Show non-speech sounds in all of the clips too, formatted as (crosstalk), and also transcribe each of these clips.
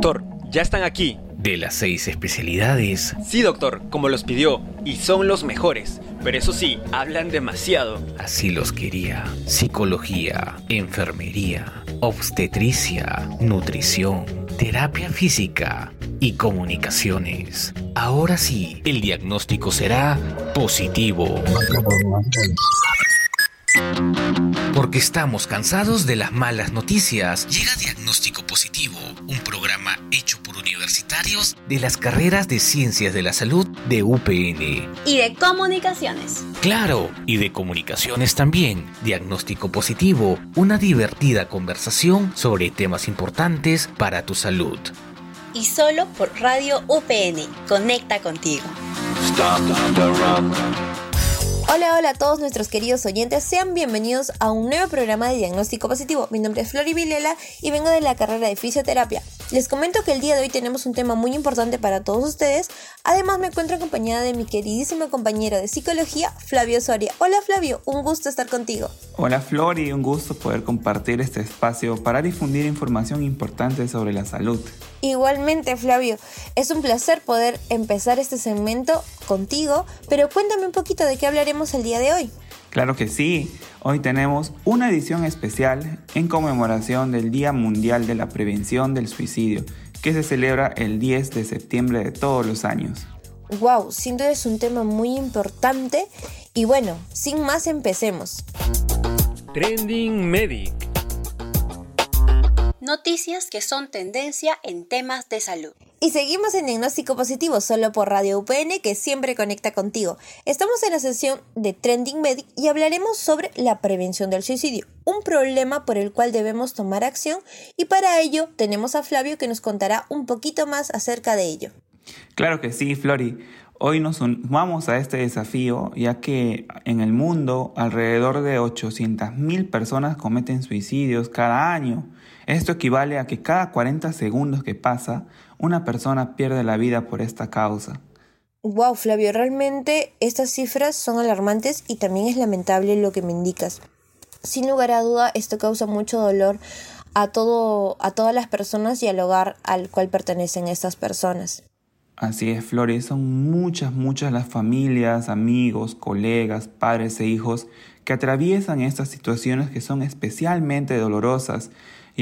Doctor, ya están aquí. De las seis especialidades. Sí, doctor, como los pidió. Y son los mejores. Pero eso sí, hablan demasiado. Así los quería. Psicología, enfermería, obstetricia, nutrición, terapia física y comunicaciones. Ahora sí, el diagnóstico será positivo. Porque estamos cansados de las malas noticias. Llega Diagnóstico Positivo, un programa hecho por universitarios de las carreras de Ciencias de la Salud de UPN. Y de Comunicaciones. Claro, y de Comunicaciones también. Diagnóstico Positivo, una divertida conversación sobre temas importantes para tu salud. Y solo por Radio UPN. Conecta contigo. Hola, hola a todos nuestros queridos oyentes, sean bienvenidos a un nuevo programa de diagnóstico positivo. Mi nombre es Flori Vilela y vengo de la carrera de fisioterapia. Les comento que el día de hoy tenemos un tema muy importante para todos ustedes. Además me encuentro acompañada de mi queridísimo compañero de psicología, Flavio Soria. Hola Flavio, un gusto estar contigo. Hola Flori, un gusto poder compartir este espacio para difundir información importante sobre la salud. Igualmente, Flavio, es un placer poder empezar este segmento contigo, pero cuéntame un poquito de qué hablaremos el día de hoy. Claro que sí, hoy tenemos una edición especial en conmemoración del Día Mundial de la Prevención del Suicidio, que se celebra el 10 de septiembre de todos los años. Wow, sin duda es un tema muy importante y bueno, sin más empecemos. Trending Medic noticias que son tendencia en temas de salud. Y seguimos en Diagnóstico Positivo solo por Radio UPN que siempre conecta contigo. Estamos en la sesión de Trending Medic y hablaremos sobre la prevención del suicidio, un problema por el cual debemos tomar acción y para ello tenemos a Flavio que nos contará un poquito más acerca de ello. Claro que sí, Flori. Hoy nos sumamos a este desafío ya que en el mundo alrededor de 800.000 personas cometen suicidios cada año. Esto equivale a que cada 40 segundos que pasa, una persona pierde la vida por esta causa. Wow, Flavio, realmente estas cifras son alarmantes y también es lamentable lo que me indicas. Sin lugar a duda, esto causa mucho dolor a, todo, a todas las personas y al hogar al cual pertenecen estas personas. Así es, Flores, son muchas, muchas las familias, amigos, colegas, padres e hijos que atraviesan estas situaciones que son especialmente dolorosas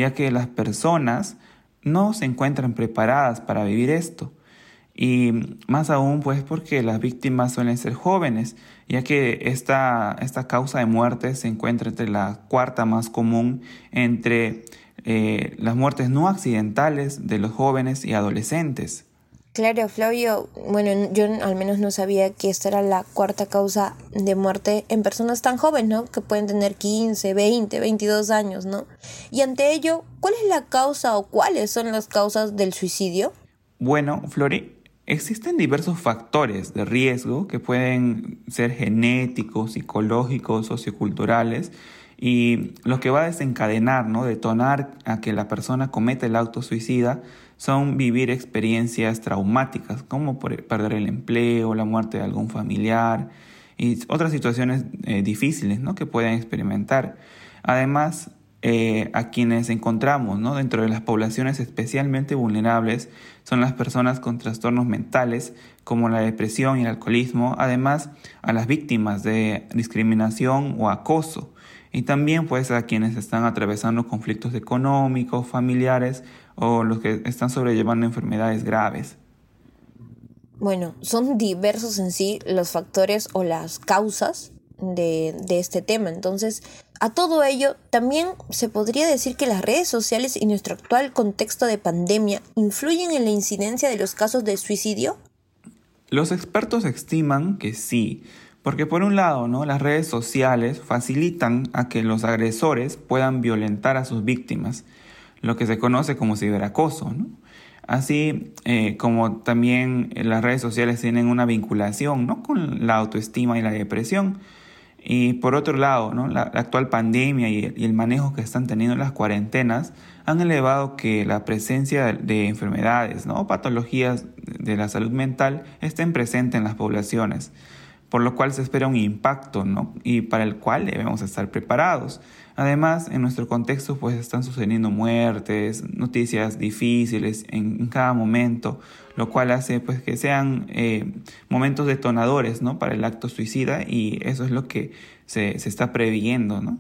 ya que las personas no se encuentran preparadas para vivir esto. Y más aún, pues, porque las víctimas suelen ser jóvenes, ya que esta, esta causa de muerte se encuentra entre la cuarta más común entre eh, las muertes no accidentales de los jóvenes y adolescentes. Claro, Flavio, bueno, yo al menos no sabía que esta era la cuarta causa de muerte en personas tan jóvenes, ¿no? Que pueden tener 15, 20, 22 años, ¿no? Y ante ello, ¿cuál es la causa o cuáles son las causas del suicidio? Bueno, Flori, existen diversos factores de riesgo que pueden ser genéticos, psicológicos, socioculturales, y lo que va a desencadenar, ¿no? Detonar a que la persona cometa el auto suicida son vivir experiencias traumáticas, como perder el empleo, la muerte de algún familiar y otras situaciones eh, difíciles ¿no? que pueden experimentar. Además, eh, a quienes encontramos ¿no? dentro de las poblaciones especialmente vulnerables son las personas con trastornos mentales como la depresión y el alcoholismo, además a las víctimas de discriminación o acoso y también pues a quienes están atravesando conflictos económicos, familiares o los que están sobrellevando enfermedades graves. Bueno, son diversos en sí los factores o las causas de, de, este tema. Entonces, a todo ello, también se podría decir que las redes sociales y nuestro actual contexto de pandemia influyen en la incidencia de los casos de suicidio. Los expertos estiman que sí, porque por un lado, ¿no? las redes sociales facilitan a que los agresores puedan violentar a sus víctimas lo que se conoce como ciberacoso. ¿no? Así eh, como también las redes sociales tienen una vinculación ¿no? con la autoestima y la depresión. Y por otro lado, ¿no? la, actual pandemia y el, manejo que están teniendo las cuarentenas han elevado que la presencia de, enfermedades ¿no? patologías de la salud mental estén presentes en las poblaciones. Por lo cual se espera un impacto, ¿no? Y para el cual debemos estar preparados. Además, en nuestro contexto pues están sucediendo muertes, noticias difíciles en, cada momento, lo cual hace pues que sean eh, momentos detonadores, ¿no? Para el acto suicida y eso es lo que se, se está previendo, ¿no?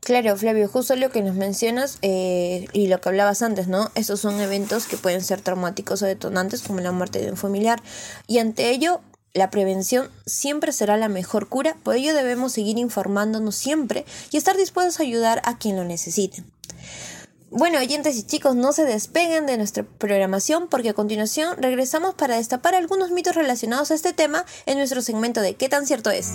Claro, Flavio, justo lo que nos mencionas eh, y lo que hablabas antes, ¿no? Estos son eventos que pueden ser traumáticos o detonantes como la muerte de un familiar y ante ello la prevención siempre será la mejor cura, por ello debemos seguir informándonos siempre y estar dispuestos a ayudar a quien lo necesite. Bueno, oyentes y chicos, no se despeguen de nuestra programación porque a continuación regresamos para destapar algunos mitos relacionados a este tema en nuestro segmento de ¿Qué tan cierto es?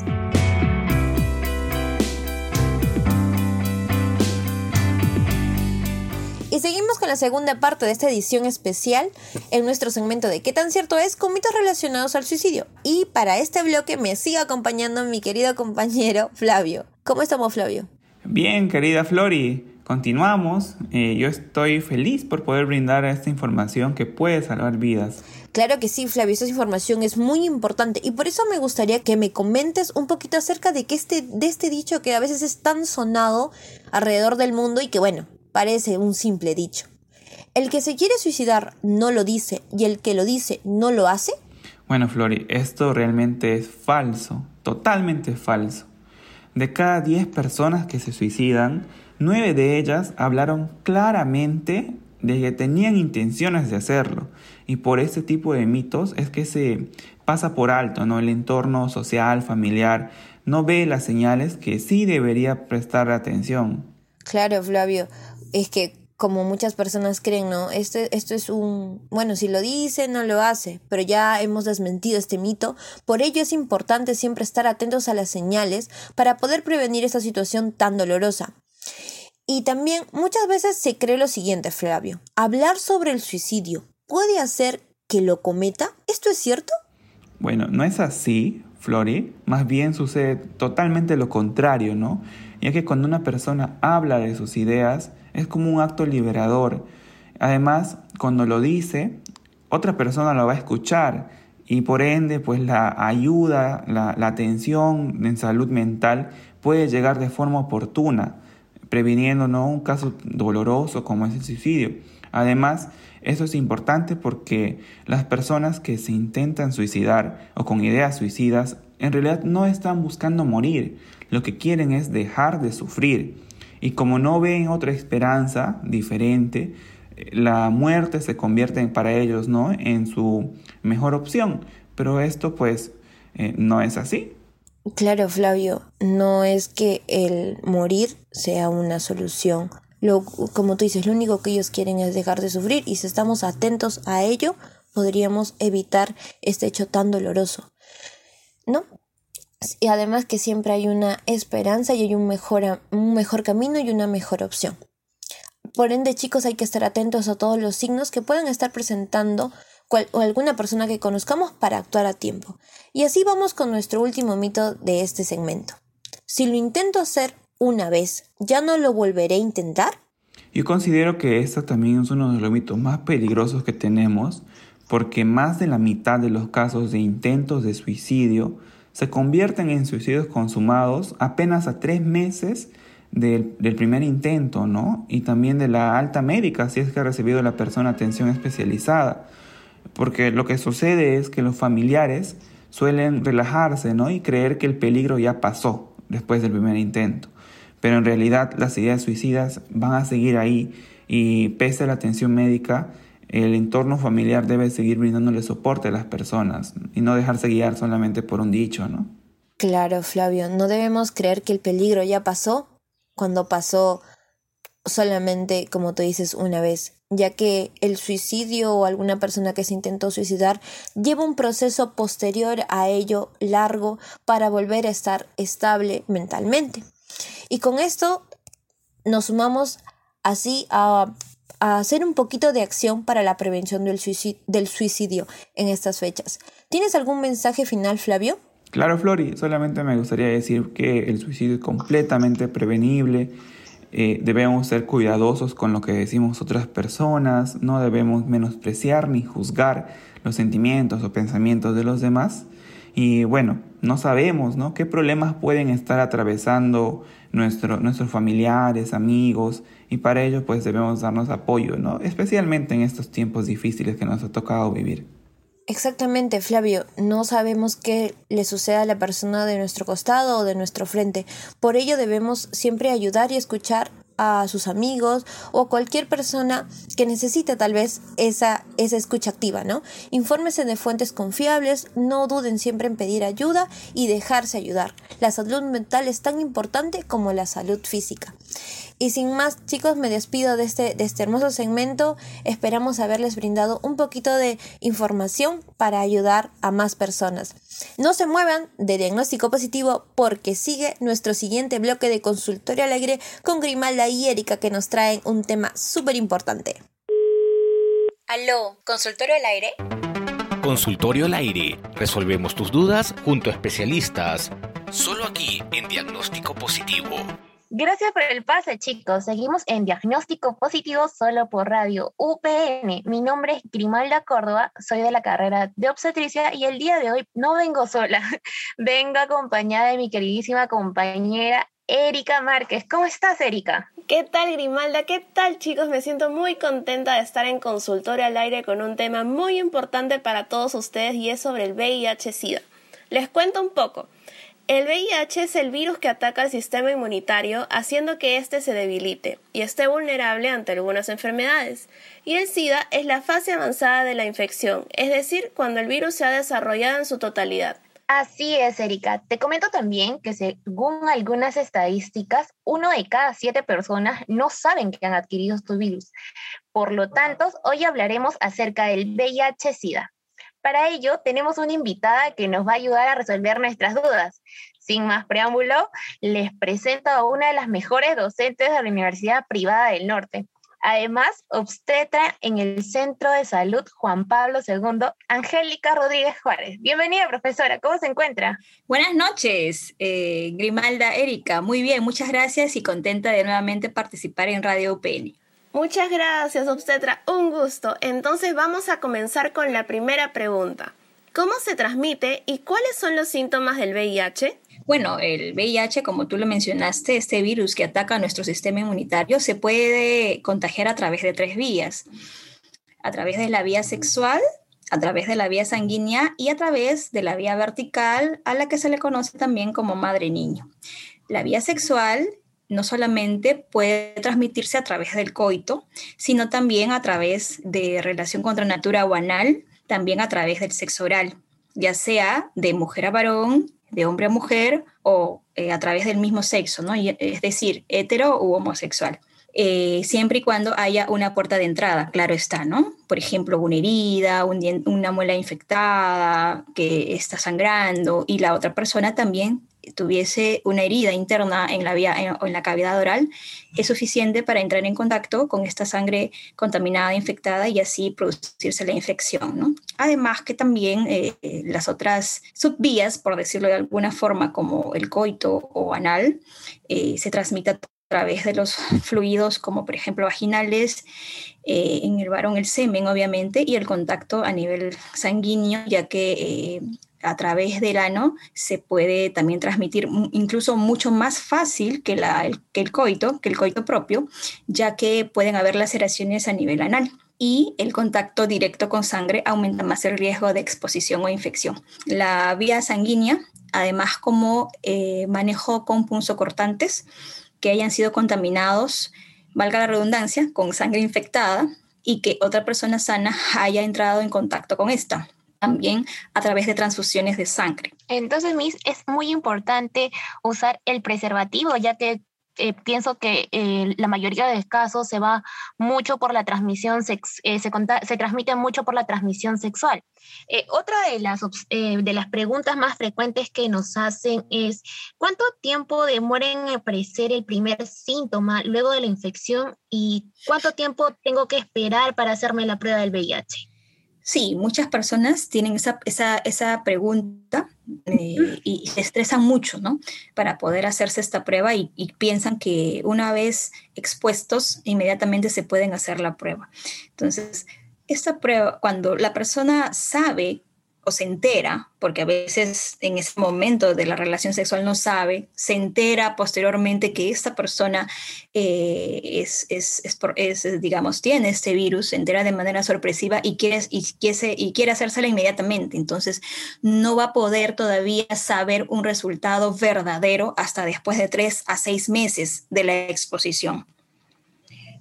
Y seguimos con la segunda parte de esta edición especial en nuestro segmento de ¿Qué tan cierto es? con mitos relacionados al suicidio. Y para este bloque me sigue acompañando mi querido compañero Flavio. ¿Cómo estamos, Flavio? Bien, querida Flori. Continuamos. Eh, yo estoy feliz por poder brindar esta información que puede salvar vidas. Claro que sí, Flavio, esta información es muy importante y por eso me gustaría que me comentes un poquito acerca de, que este, de este dicho que a veces es tan sonado alrededor del mundo y que bueno, parece un simple dicho. ¿El que se quiere suicidar no lo dice y el que lo dice no lo hace? Bueno, Flori, esto realmente es falso, totalmente falso. De cada 10 personas que se suicidan, 9 de ellas hablaron claramente de que tenían intenciones de hacerlo. Y por este tipo de mitos es que se pasa por alto, ¿no? El entorno social, familiar, no ve las señales que sí debería prestar atención. Claro, Flavio es que como muchas personas creen, ¿no? Este, esto es un, bueno, si lo dice, no lo hace, pero ya hemos desmentido este mito. Por ello es importante siempre estar atentos a las señales para poder prevenir esta situación tan dolorosa. Y también muchas veces se cree lo siguiente, Flavio. Hablar sobre el suicidio puede hacer que lo cometa. ¿Esto es cierto? Bueno, no es así, Flori. Más bien sucede totalmente lo contrario, ¿no? Ya que cuando una persona habla de sus ideas, es como un acto liberador. Además, cuando lo dice, otra persona lo va a escuchar y por ende, pues la ayuda, la, atención en salud mental puede llegar de forma oportuna, previniendo un caso doloroso como es el suicidio. Además, eso es importante porque las personas que se intentan suicidar o con ideas suicidas en realidad no están buscando morir, lo que quieren es dejar de sufrir. Y como no ven otra esperanza diferente, la muerte se convierte para ellos ¿no? en su mejor opción. Pero esto pues eh, no es así. Claro, Flavio, no es que el morir sea una solución. Lo, como tú dices, lo único que ellos quieren es dejar de sufrir y si estamos atentos a ello, podríamos evitar este hecho tan doloroso. ¿No? Y además que siempre hay una esperanza y hay un mejor, un mejor camino y una mejor opción. Por ende, chicos, hay que estar atentos a todos los signos que puedan estar presentando o alguna persona que conozcamos para actuar a tiempo. Y así vamos con nuestro último mito de este segmento. Si lo intento hacer una vez, ¿ya no lo volveré a intentar? Yo considero que este también es uno de los mitos más peligrosos que tenemos, porque más de la mitad de los casos de intentos de suicidio se convierten en suicidios consumados apenas a tres meses del, primer intento, ¿no? Y también de la alta médica, si es que ha recibido la persona atención especializada. Porque lo que sucede es que los familiares suelen relajarse, ¿no? Y creer que el peligro ya pasó después del primer intento. Pero en realidad las ideas suicidas van a seguir ahí y pese a la atención médica, el entorno familiar debe seguir brindándole soporte a las personas y no dejarse guiar solamente por un dicho, ¿no? Claro, Flavio, no debemos creer que el peligro ya pasó cuando pasó solamente, como tú dices, una vez, ya que el suicidio o alguna persona que se intentó suicidar lleva un proceso posterior a ello largo para volver a estar estable mentalmente. Y con esto nos sumamos así hacer un poquito de acción para la prevención del suicidio, del suicidio en estas fechas. ¿Tienes algún mensaje final, Flavio? Claro, Flori, solamente me gustaría decir que el suicidio es completamente prevenible. Eh, debemos ser cuidadosos con lo que decimos otras personas, no debemos menospreciar ni juzgar los sentimientos o pensamientos de los demás Y bueno, no sabemos, ¿no? ¿Qué problemas pueden estar atravesando nuestro, nuestros familiares, amigos? Y para ello, pues debemos darnos apoyo, ¿no? Especialmente en estos tiempos difíciles que nos ha tocado vivir. Exactamente, Flavio. No sabemos qué le sucede a la persona de nuestro costado o de nuestro frente. Por ello debemos siempre ayudar y escuchar a sus amigos o a cualquier persona que necesite tal vez esa, esa escucha activa, ¿no? Infórmese de fuentes confiables, no duden siempre en pedir ayuda y dejarse ayudar. La salud mental es tan importante como la salud física. Y sin más, chicos, me despido de este, de este hermoso segmento. Esperamos haberles brindado un poquito de información para ayudar a más personas. No se muevan de diagnóstico positivo porque sigue nuestro siguiente bloque de consultorio alegre con Grimalda y Erika que nos traen un tema súper importante. Aló, consultorio al aire. Consultorio al aire. Resolvemos tus dudas junto a especialistas. Solo aquí en Diagnóstico Positivo. Gracias por el pase, chicos. Seguimos en Diagnóstico Positivo solo por Radio UPN. Mi nombre es Grimalda Córdoba, soy de la carrera de obstetricia y el día de hoy no vengo sola, (laughs) vengo acompañada de mi queridísima compañera Erika Márquez. ¿Cómo estás, Erika? ¿Qué tal, Grimalda? ¿Qué tal, chicos? Me siento muy contenta de estar en consultorio al aire con un tema muy importante para todos ustedes y es sobre el VIH-Sida. Les cuento un poco. El VIH es el virus que ataca al sistema inmunitario haciendo que éste se debilite y esté vulnerable ante algunas enfermedades. Y el SIDA es la fase avanzada de la infección, es decir, cuando el virus se ha desarrollado en su totalidad. Así es, Erika. Te comento también que según algunas estadísticas, uno de cada siete personas no saben que han adquirido este virus. Por lo tanto, hoy hablaremos acerca del VIH-Sida. Para ello, tenemos una invitada que nos va a ayudar a resolver nuestras dudas. Sin más preámbulo, les presento a una de las mejores docentes de la Universidad Privada del Norte. Además, obstetra en el Centro de Salud Juan Pablo II, Angélica Rodríguez Juárez. Bienvenida, profesora. ¿Cómo se encuentra? Buenas noches, eh, Grimalda Erika. Muy bien, muchas gracias y contenta de nuevamente participar en Radio UPN. Muchas gracias, obstetra. Un gusto. Entonces vamos a comenzar con la primera pregunta. ¿Cómo se transmite y cuáles son los síntomas del VIH? Bueno, el VIH, como tú lo mencionaste, este virus que ataca nuestro sistema inmunitario, se puede contagiar a través de tres vías. A través de la vía sexual, a través de la vía sanguínea y a través de la vía vertical, a la que se le conoce también como madre-niño. La vía sexual no solamente puede transmitirse a través del coito, sino también a través de relación contra natura o anal, también a través del sexo oral, ya sea de mujer a varón, de hombre a mujer o eh, a través del mismo sexo, ¿no? es decir, hetero u homosexual. Eh, siempre y cuando haya una puerta de entrada, claro está, ¿no? Por ejemplo, una herida, una muela infectada que está sangrando y la otra persona también tuviese una herida interna en la, vía, en, la cavidad oral, es suficiente para entrar en contacto con esta sangre contaminada, infectada y así producirse la infección. ¿no? Además que también eh, las otras subvías, por decirlo de alguna forma, como el coito o anal, eh, se transmite a través de los fluidos como por ejemplo vaginales, eh, en el varón el semen obviamente y el contacto a nivel sanguíneo, ya que a través del ano se puede también transmitir incluso mucho más fácil que, el coito, que el coito propio, ya que pueden haber laceraciones a nivel anal y el contacto directo con sangre aumenta más el riesgo de exposición o infección. La vía sanguínea, además como eh, manejo con punzocortantes que hayan sido contaminados, valga la redundancia, con sangre infectada y que otra persona sana haya entrado en contacto con esta también a través de transfusiones de sangre. Entonces, Miss, es muy importante usar el preservativo, ya que eh, pienso que eh, la mayoría de casos se va mucho por la transmisión, eh, se, se, transmite mucho por la transmisión sexual. otra de las, de las preguntas más frecuentes que nos hacen es, ¿cuánto tiempo demora en aparecer el primer síntoma luego de la infección y cuánto tiempo tengo que esperar para hacerme la prueba del VIH? Sí, muchas personas tienen esa, esa, pregunta eh, y se estresan mucho, ¿no? Para poder hacerse esta prueba y, piensan que una vez expuestos, inmediatamente se pueden hacer la prueba. Entonces, esta prueba, cuando la persona sabe o se entera, porque a veces en ese momento de la relación sexual no sabe, se entera posteriormente que esta persona eh, es, es, es, digamos, tiene este virus, se entera de manera sorpresiva y quiere, y, quiere, y quiere hacérsela inmediatamente. Entonces, no va a poder todavía saber un resultado verdadero hasta después de tres a seis meses de la exposición.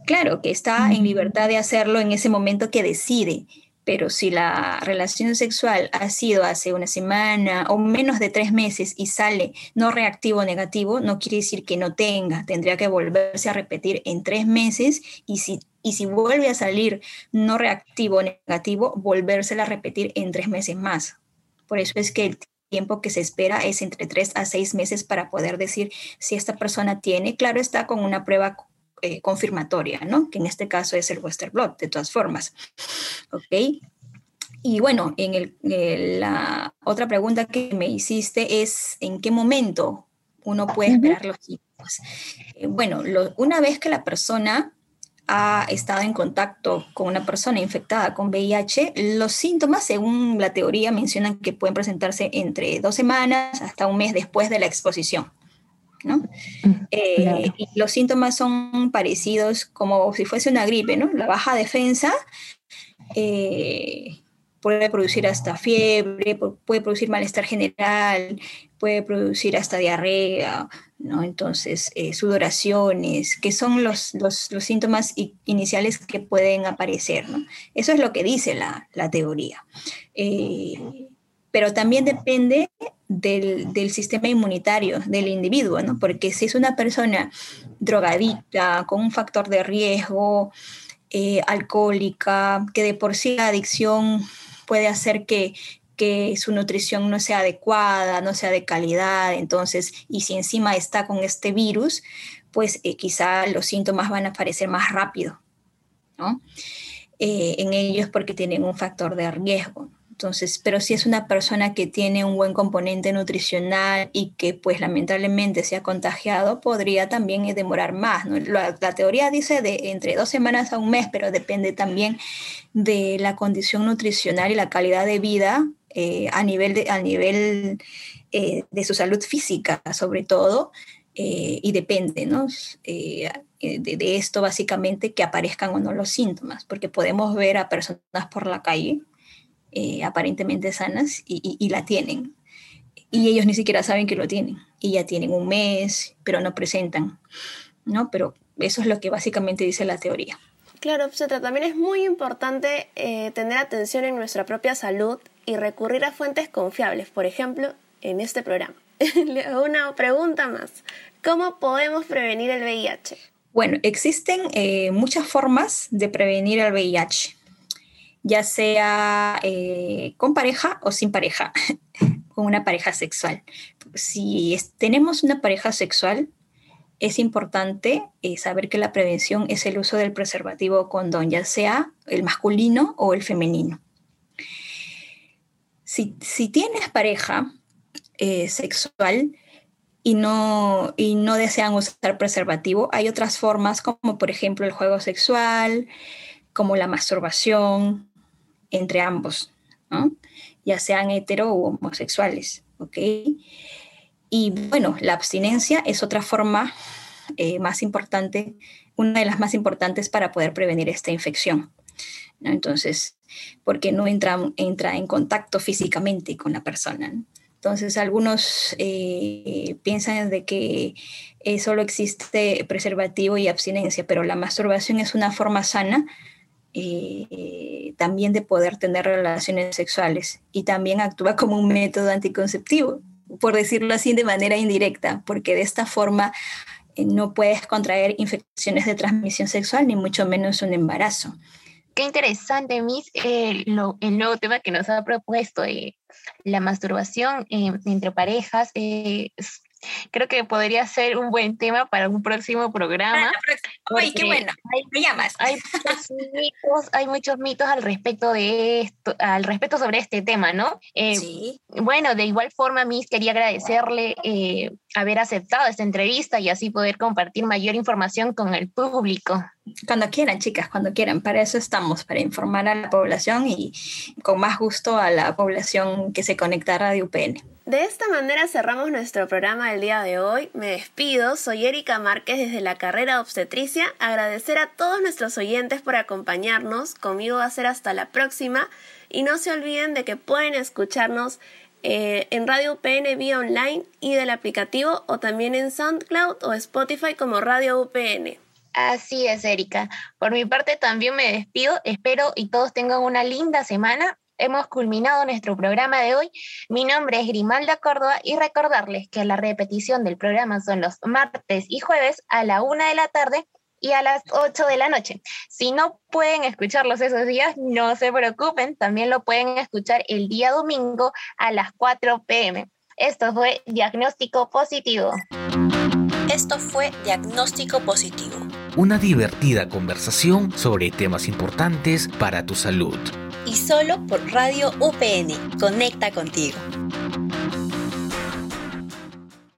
Claro que está en libertad de hacerlo en ese momento que decide, pero si la relación sexual ha sido hace una semana o menos de tres meses y sale no reactivo negativo, no quiere decir que no tenga, tendría que volverse a repetir en tres meses y si, y si vuelve a salir no reactivo negativo, volvérsela a repetir en tres meses más. Por eso es que el tiempo que se espera es entre tres a seis meses para poder decir si esta persona tiene, claro está con una prueba eh, confirmatoria, ¿no? Que en este caso es el Western Blot, de todas formas. ¿Ok? Y bueno, en el, la otra pregunta que me hiciste es, ¿en qué momento uno puede esperar los síntomas? Eh, bueno, una vez que la persona ha estado en contacto con una persona infectada con VIH, los síntomas, según la teoría, mencionan que pueden presentarse entre dos semanas hasta un mes después de la exposición. ¿No? Mm, eh, y los síntomas son parecidos como si fuese una gripe, ¿no? La baja defensa eh, puede producir hasta fiebre, puede producir malestar general, puede producir hasta diarrea, ¿no? Entonces, eh, sudoraciones, que son los, los, síntomas iniciales que pueden aparecer, ¿no? Eso es lo que dice la, la teoría pero también depende del, sistema inmunitario del individuo, ¿no? Porque si es una persona drogadicta, con un factor de riesgo, eh, alcohólica, que de por sí la adicción puede hacer que, su nutrición no sea adecuada, no sea de calidad, entonces, y si encima está con este virus, pues eh, quizá los síntomas van a aparecer más rápido, ¿no? Eh, en ellos porque tienen un factor de riesgo. Entonces, pero si es una persona que tiene un buen componente nutricional y que pues lamentablemente se ha contagiado, podría también demorar más. La, teoría dice de entre dos semanas a un mes, pero depende también de la condición nutricional y la calidad de vida eh, a nivel, de, a nivel eh, de su salud física, sobre todo, eh, y depende ¿no? de, de esto básicamente que aparezcan o no los síntomas, porque podemos ver a personas por la calle eh, aparentemente sanas y, la tienen. Y ellos ni siquiera saben que lo tienen. Y ya tienen un mes, pero no presentan. ¿no? Pero eso es lo que básicamente dice la teoría. Claro, también es muy importante eh, tener atención en nuestra propia salud y recurrir a fuentes confiables, por ejemplo, en este programa. (laughs) Una pregunta más. ¿Cómo podemos prevenir el VIH? Bueno, existen eh, muchas formas de prevenir el VIH ya sea eh, con pareja o sin pareja, (laughs) con una pareja sexual. Si tenemos una pareja sexual, es importante eh, saber que la prevención es el uso del preservativo condón, ya sea el masculino o el femenino. Si, tienes pareja eh, sexual y no, y no desean usar preservativo, hay otras formas como por ejemplo el juego sexual, como la masturbación, entre ambos, ya sean hetero o homosexuales. ¿ok? Y bueno, la abstinencia es otra forma eh, más importante, una de las más importantes para poder prevenir esta infección. Entonces, porque no entra, entra en contacto físicamente con la persona. Entonces, algunos eh, piensan de que eh, solo existe preservativo y abstinencia, pero la masturbación es una forma sana eh, también de poder tener relaciones sexuales y también actúa como un método anticonceptivo, por decirlo así de manera indirecta, porque de esta forma eh, no puedes contraer infecciones de transmisión sexual ni mucho menos un embarazo. Qué interesante, Miss, el nuevo tema que nos ha propuesto, la masturbación entre parejas. Creo que podría ser un buen tema para un próximo programa. Ay, qué bueno. Hay, Me llamas. Hay muchos (laughs) mitos, hay muchos mitos al respecto de esto, al respecto sobre este tema, ¿no? Eh, sí. Bueno, de igual forma, Miss, quería agradecerle eh, haber aceptado esta entrevista y así poder compartir mayor información con el público. Cuando quieran, chicas, cuando quieran. Para eso estamos, para informar a la población y con más gusto a la población que se conecta a Radio UPN. De esta manera cerramos nuestro programa del día de hoy. Me despido, soy Erika Márquez desde la carrera obstetricia. Agradecer a todos nuestros oyentes por acompañarnos. Conmigo va a ser hasta la próxima. Y no se olviden de que pueden escucharnos eh, en Radio UPN vía online y del aplicativo o también en SoundCloud o Spotify como Radio UPN. Así es, Erika. Por mi parte también me despido. Espero y todos tengan una linda semana hemos culminado nuestro programa de hoy. Mi nombre es Grimalda Córdoba y recordarles que la repetición del programa son los martes y jueves a la una de la tarde y a las 8 de la noche. Si no pueden escucharlos esos días, no se preocupen, también lo pueden escuchar el día domingo a las 4 pm. Esto fue Diagnóstico Positivo. Esto fue Diagnóstico Positivo. Una divertida conversación sobre temas importantes para tu salud y solo por Radio UPN. Conecta contigo.